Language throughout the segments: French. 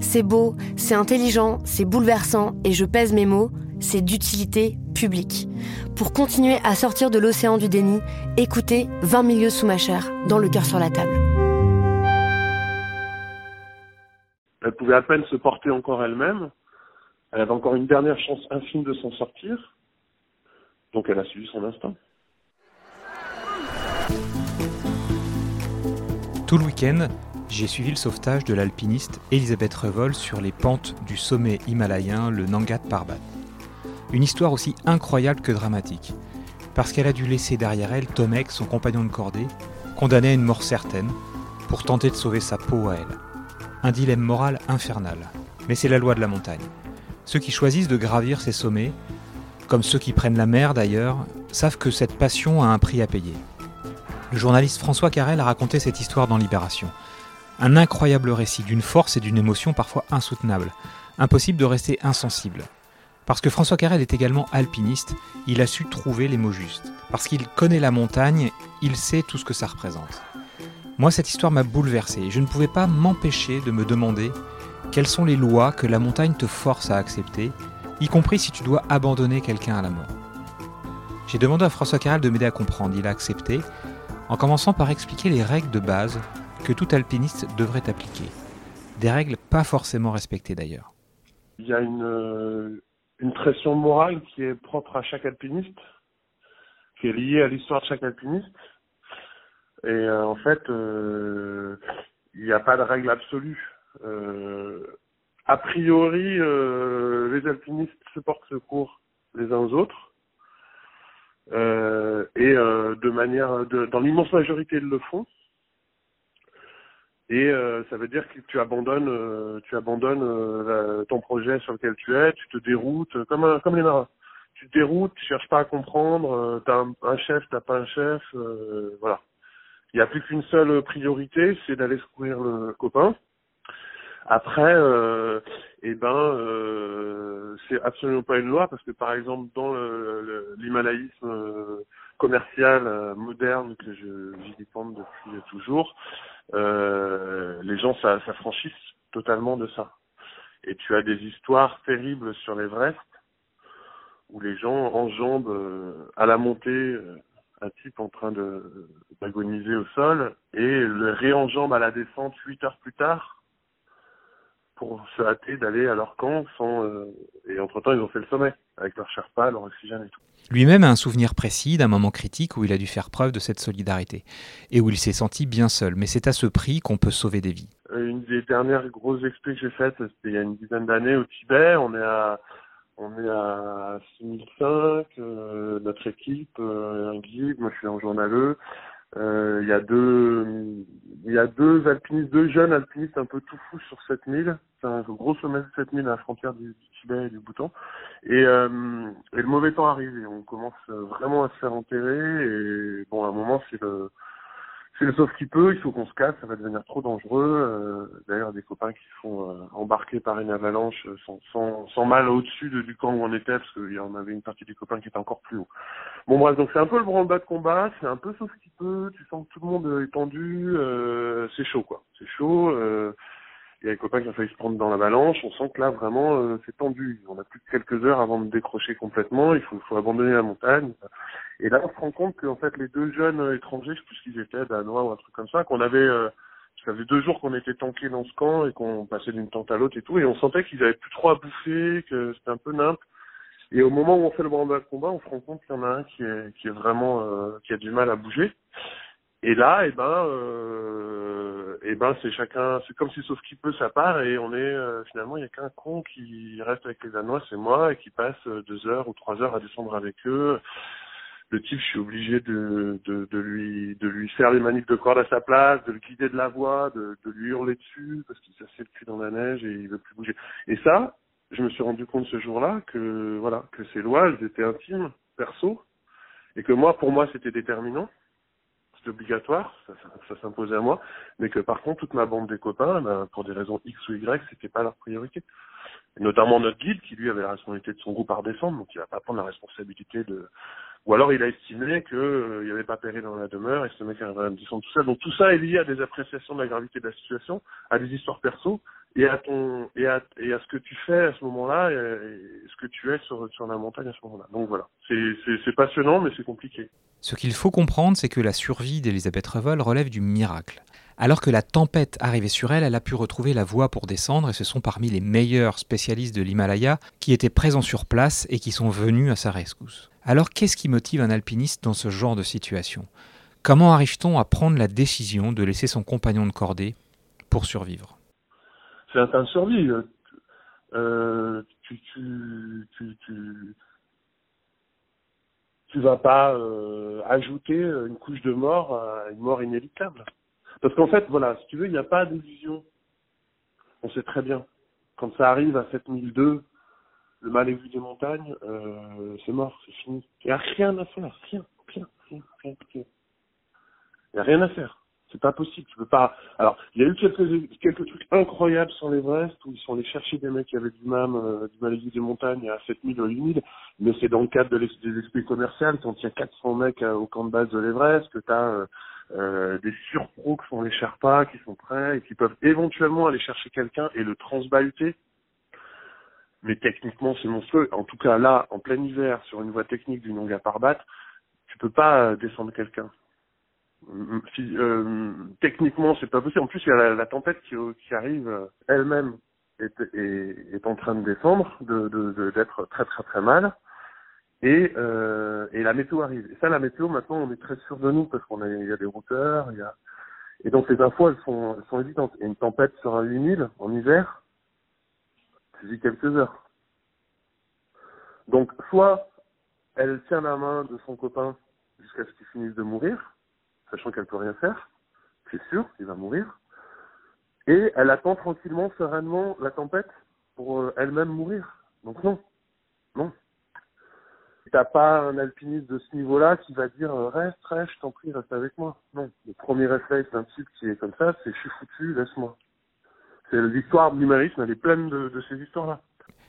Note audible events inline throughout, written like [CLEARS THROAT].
C'est beau, c'est intelligent, c'est bouleversant, et je pèse mes mots, c'est d'utilité publique. Pour continuer à sortir de l'océan du déni, écoutez 20 milieux sous ma chair, dans le cœur sur la table. Elle pouvait à peine se porter encore elle-même. Elle avait encore une dernière chance infime de s'en sortir. Donc elle a suivi son instinct. Tout le week-end, j'ai suivi le sauvetage de l'alpiniste Elisabeth Revol sur les pentes du sommet himalayen, le Nangat Parbat. Une histoire aussi incroyable que dramatique, parce qu'elle a dû laisser derrière elle Tomek, son compagnon de cordée, condamné à une mort certaine, pour tenter de sauver sa peau à elle. Un dilemme moral infernal, mais c'est la loi de la montagne. Ceux qui choisissent de gravir ces sommets, comme ceux qui prennent la mer d'ailleurs, savent que cette passion a un prix à payer. Le journaliste François Carrel a raconté cette histoire dans Libération. Un incroyable récit d'une force et d'une émotion parfois insoutenables. Impossible de rester insensible. Parce que François Carrel est également alpiniste, il a su trouver les mots justes. Parce qu'il connaît la montagne, il sait tout ce que ça représente. Moi, cette histoire m'a bouleversé. Je ne pouvais pas m'empêcher de me demander quelles sont les lois que la montagne te force à accepter, y compris si tu dois abandonner quelqu'un à la mort. J'ai demandé à François Carrel de m'aider à comprendre. Il a accepté, en commençant par expliquer les règles de base que tout alpiniste devrait appliquer. Des règles pas forcément respectées d'ailleurs. Il y a une, euh, une pression morale qui est propre à chaque alpiniste, qui est liée à l'histoire de chaque alpiniste. Et euh, en fait, euh, il n'y a pas de règle absolue. A priori, les alpinistes se portent secours les uns aux autres. Et de manière, de, dans l'immense majorité, ils le font. Et euh, ça veut dire que tu abandonnes, euh, tu abandonnes euh, ton projet sur lequel tu es, tu te déroutes, comme un, comme les marins. Tu te déroutes, tu cherches pas à comprendre, euh, t'as un, un chef, t'as pas un chef, euh, voilà. Il n'y a plus qu'une seule priorité, c'est d'aller secourir le copain. Après, euh, eh ben, euh, c'est absolument pas une loi parce que par exemple dans le- le- commercial euh, moderne que je vilipende depuis toujours, euh, les gens s'affranchissent totalement de ça. Et tu as des histoires terribles sur l'Everest où les gens enjambent euh, à la montée euh, un type en train d'agoniser au sol et le réenjambe à la descente huit heures plus tard pour se hâter d'aller à leur camp sans euh, et entre temps ils ont fait le sommet avec leur Sherpa, leur oxygène et tout. Lui-même a un souvenir précis d'un moment critique où il a dû faire preuve de cette solidarité et où il s'est senti bien seul. Mais c'est à ce prix qu'on peut sauver des vies. Euh, Une des dernières grosses expés que j'ai faites, c'était il y a une dizaine d'années au Tibet. On est à on est à 6005, euh, notre équipe, euh, un guide, moi je suis un journaleux. Euh, Il y a deux il y a deux alpinistes, deux jeunes alpinistes un peu tout fous sur 7000. C'est un gros sommet de 7000 à la frontière du, Tibet et du Bhoutan. Et, euh, et le mauvais temps arrive et on commence vraiment à se faire enterrer et bon à un moment c'est le c'est le sauf qui peut, il faut qu'on se casse, ça va devenir trop dangereux. Euh, Des copains qui se font euh, embarquer par une avalanche euh, sans, mal au-dessus de, du camp où on était, parce qu'il y en avait une partie du copain qui était encore plus haut. Bon bref, donc c'est un peu le branle-bas de combat, c'est un peu sauf qui peut, tu sens que tout le monde est tendu, euh, c'est chaud quoi, c'est chaud. Euh, il y a des copains qui ont failli se prendre dans l'avalanche, on sent que là vraiment c'est tendu. On a plus que quelques heures avant de décrocher complètement, il faut, abandonner la montagne. Et là on se rend compte qu'en fait les deux jeunes étrangers, je sais plus ce qu'ils étaient, danois ou un truc comme ça, qu'on avait Ça faisait deux jours qu'on était tankés dans ce camp et qu'on passait d'une tente à l'autre et tout, et on sentait qu'ils avaient plus trop à bouffer, que c'était un peu nimp. Et au moment où on fait le branle-bas combat, on se rend compte qu'il y en a un qui est, qui est vraiment, euh, qui a du mal à bouger. Et là, eh ben, euh, eh ben, c'est chacun, c'est comme si sauf qui peut ça part et on est euh, finalement il y a qu'un con qui reste avec les Danois, c'est moi, et qui passe euh, deux heures ou trois heures à descendre avec eux. Le type, je suis obligé de, de, de lui de lui faire les manifs de corde à sa place, de le guider de la voix, de, de lui hurler dessus parce qu'il s'assied le cul dans la neige et il veut plus bouger. Et ça, je me suis rendu compte ce jour-là que voilà que ces lois, elles étaient intimes, perso, et que moi, pour moi, c'était déterminant c'était obligatoire, ça, s'imposait à moi, mais que par contre toute ma bande des copains, ben, pour des raisons X ou Y, c'était pas leur priorité. Et notamment notre guide qui lui avait la responsabilité de son groupe à redescendre, donc il va pas prendre la responsabilité de. Ou alors il a estimé que euh, il y avait pas péril dans la demeure et ce mec à descendre tout seul. Donc tout ça est lié à des appréciations de la gravité de la situation, à des histoires perso et à ton et à et à ce que tu fais à ce moment-là et, ce que tu es sur sur la montagne à ce moment-là. Donc voilà, c'est passionnant mais c'est compliqué. Ce qu'il faut comprendre, c'est que la survie d'Elisabeth Revol relève du miracle. Alors que la tempête arrivait sur elle, elle a pu retrouver la voie pour descendre et ce sont parmi les meilleurs spécialistes de l'Himalaya qui étaient présents sur place et qui sont venus à sa rescousse. Alors qu'est-ce qui motive un alpiniste dans ce genre de situation? Comment arrive-t-on à prendre la décision de laisser son compagnon de cordée pour survivre? C'est un temps de survie. Euh, tu, tu, tu, vas pas euh, ajouter une couche de mort à une mort inéluctable. Parce qu'en fait, voilà, si tu veux, il n'y a pas d'illusion. On sait très bien. Quand ça arrive à 7002, le mal vu des montagnes, euh, c'est mort, c'est fini. Il n'y a rien à faire, rien, rien, rien, rien. Il n'y a rien à faire. C'est pas possible. Tu peux pas. Alors, il y a eu quelques quelques trucs incroyables sur l'Everest où ils sont allés chercher des mecs qui avaient du MAM, euh, des montagnes à 7000 ou 8000. Mais c'est dans le cadre de des esprits commerciaux quand il y a 400 mecs euh, au camp de base de l'Everest que tu as euh, euh, des surpros qui sont les Sherpas, qui sont prêts et qui peuvent éventuellement aller chercher quelqu'un et le transbahuter. Mais techniquement, c'est monstrueux. En tout cas, là, en plein hiver, sur une voie technique du Nonga Parbat, tu peux pas descendre quelqu'un euh, techniquement, c'est pas possible. En plus, il y a la, la tempête qui, qui arrive euh, elle-même est, en train de descendre, de d'être de, très très très mal. Et, euh, et la météo arrive. Et ça, la météo, maintenant, on est très sûr de nous parce qu'on a, il y a des routeurs, il y a, et donc les infos, elles sont, elles sont évidentes. A une tempête sur un 8000 en hiver, quelques heures. Donc, soit elle tient la main de son copain jusqu'à ce qu'il finisse de mourir, sachant qu'elle peut rien faire, c'est sûr, il va mourir. Et elle attend tranquillement, sereinement la tempête pour euh, elle-même mourir. Donc non, non. T'as pas un alpiniste de ce niveau-là qui va dire euh, reste, reste, je t'en prie, reste avec moi. Non. Le premier réflexe d'un type qui est comme ça, c'est je suis foutu, laisse-moi. C'est l'histoire du l'humanisme, elle est pleine de, de ces histoires-là.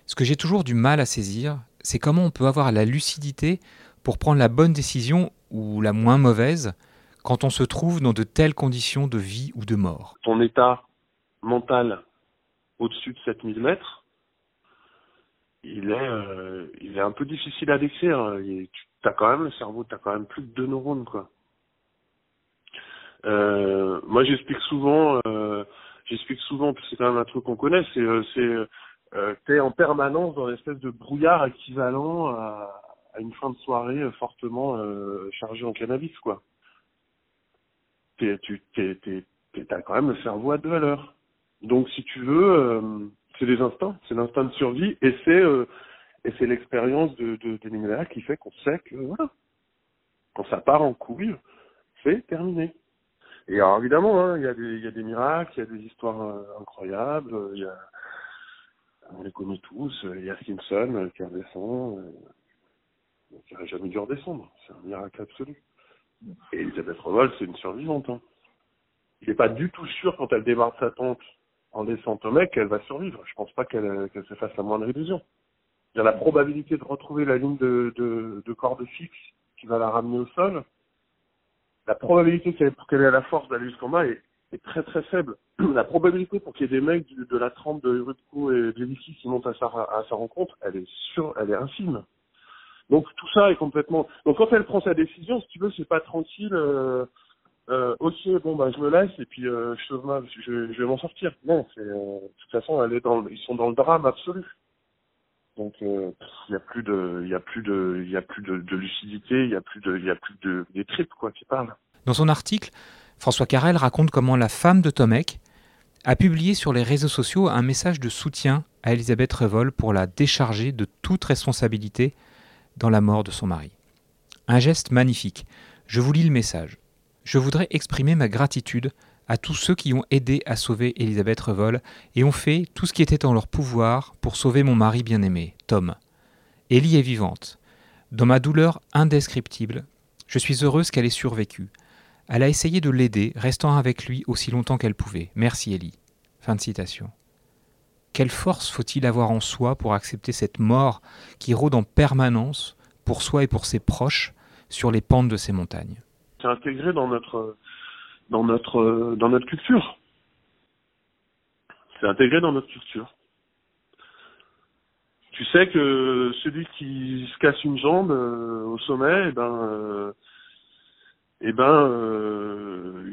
Ce que j'ai toujours du mal à saisir, c'est comment on peut avoir la lucidité pour prendre la bonne décision ou la moins mauvaise quand on se trouve dans de telles conditions de vie ou de mort Ton état mental au-dessus de 7000 mètres, il est, euh, il est un peu difficile à décrire. Tu as quand même le cerveau, tu as quand même plus de deux neurones, quoi. Euh, moi, j'explique souvent, euh, j'explique souvent, c'est quand même un truc qu'on connaît, c'est, euh, c'est, euh, t'es en permanence dans une espèce de brouillard équivalent à, une fin de soirée fortement euh, chargée en cannabis, quoi t'es, tu t'es, t'es, t'as quand même le cerveau à deux à l'heure. Donc si tu veux, c'est des instincts, c'est l'instinct de survie et c'est et c'est l'expérience de, de, de qui fait qu'on sait que voilà, quand ça part en couille, c'est terminé. Et alors évidemment, hein, il y a des il y a des miracles, il y a des histoires euh, incroyables, il y a on les connaît tous, il y a Simpson qui redescend, euh, qui n'aurait jamais dû redescendre, c'est un miracle absolu. Et Elisabeth Revol, c'est une survivante. Hein. Il n'est pas du tout sûr quand elle démarre sa tente en descente au mec qu'elle va survivre. Je pense pas qu'elle qu se fasse la moindre illusion. Il y a la probabilité de retrouver la ligne de, de, de corde fixe qui va la ramener au sol. La probabilité qu'elle ait la force d'aller jusqu'en bas est, très très faible. [CLEARS THROAT] La probabilité pour qu'il y ait des mecs de, la trempe de Rutko et de Vicky qui montent à sa, sa rencontre, elle est sur, elle est infime. Donc tout ça est complètement. Donc quand elle prend sa décision, si tu veux, c'est pas tranquille. Euh... euh, ok, bon bah je me laisse et puis euh, je, je, je vais m'en sortir. Non, euh, de toute façon, dans, ils sont dans le drame absolu. Donc il y a plus de, a plus de, plus de, lucidité, il y a plus de, plus de tripes quoi qui parlent. Dans son article, François Carrel raconte comment la femme de Tomek a publié sur les réseaux sociaux un message de soutien à Elisabeth Revol pour la décharger de toute responsabilité dans la mort de son mari. Un geste magnifique. Je vous lis le message. Je voudrais exprimer ma gratitude à tous ceux qui ont aidé à sauver Elisabeth Revol et ont fait tout ce qui était en leur pouvoir pour sauver mon mari bien-aimé, Tom. Ellie est vivante. Dans ma douleur indescriptible, je suis heureuse qu'elle ait survécu. Elle a essayé de l'aider, restant avec lui aussi longtemps qu'elle pouvait. Merci Ellie. Fin de citation. Quelle force faut-il avoir en soi pour accepter cette mort qui rôde en permanence pour soi et pour ses proches sur les pentes de ces montagnes? C'est intégré dans notre dans notre dans notre culture. C'est intégré dans notre culture. Tu sais que celui qui se casse une jambe euh, au sommet, eh ben, euh, eh ben, euh,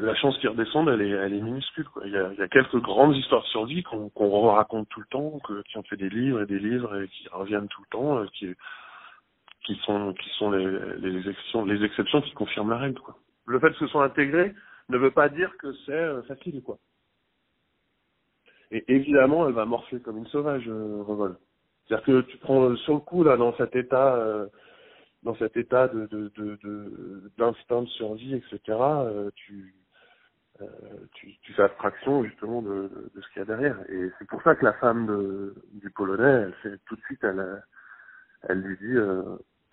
la chance qu'il redescende, elle est, elle est minuscule. Quoi. Il, y a, il y a quelques grandes histoires de survie qu'on qu'on raconte tout le temps, que, qui ont fait des livres et des livres et qui reviennent tout le temps, euh, qui, qui sont, qui sont les, les, exceptions, les exceptions qui confirment la règle. Quoi. Le fait que ce soit intégré ne veut pas dire que c'est euh, facile, quoi. Et évidemment, elle va morfler comme une sauvage, euh, Revol. C'est-à-dire que tu prends sur le coup là dans cet état euh, dans cet état de d'instinct de, de, survie, etc., euh, tu, euh, tu, tu fais abstraction justement de, de ce qu'il y a derrière. Et c'est pour ça que la femme de, du Polonais, elle fait tout de suite, elle, elle lui dit, [CLEARS THROAT]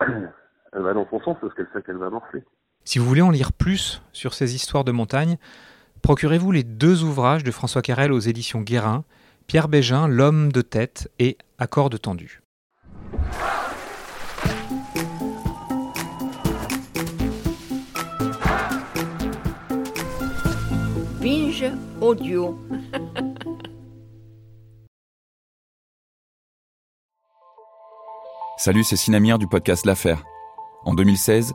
elle va dans son sens parce qu'elle sait qu'elle va morfler. Si vous voulez en lire plus sur ces histoires de montagne, procurez-vous les deux ouvrages de François Carrel aux éditions Guérin, Pierre Bégin, L'homme de tête et Accords tendu. audio. [LAUGHS] Salut, c'est Sinamir du podcast L'Affaire. En 2016,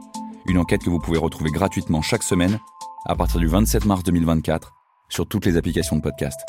Une enquête que vous pouvez retrouver gratuitement chaque semaine à partir du 27 mars 2024 sur toutes les applications de podcast.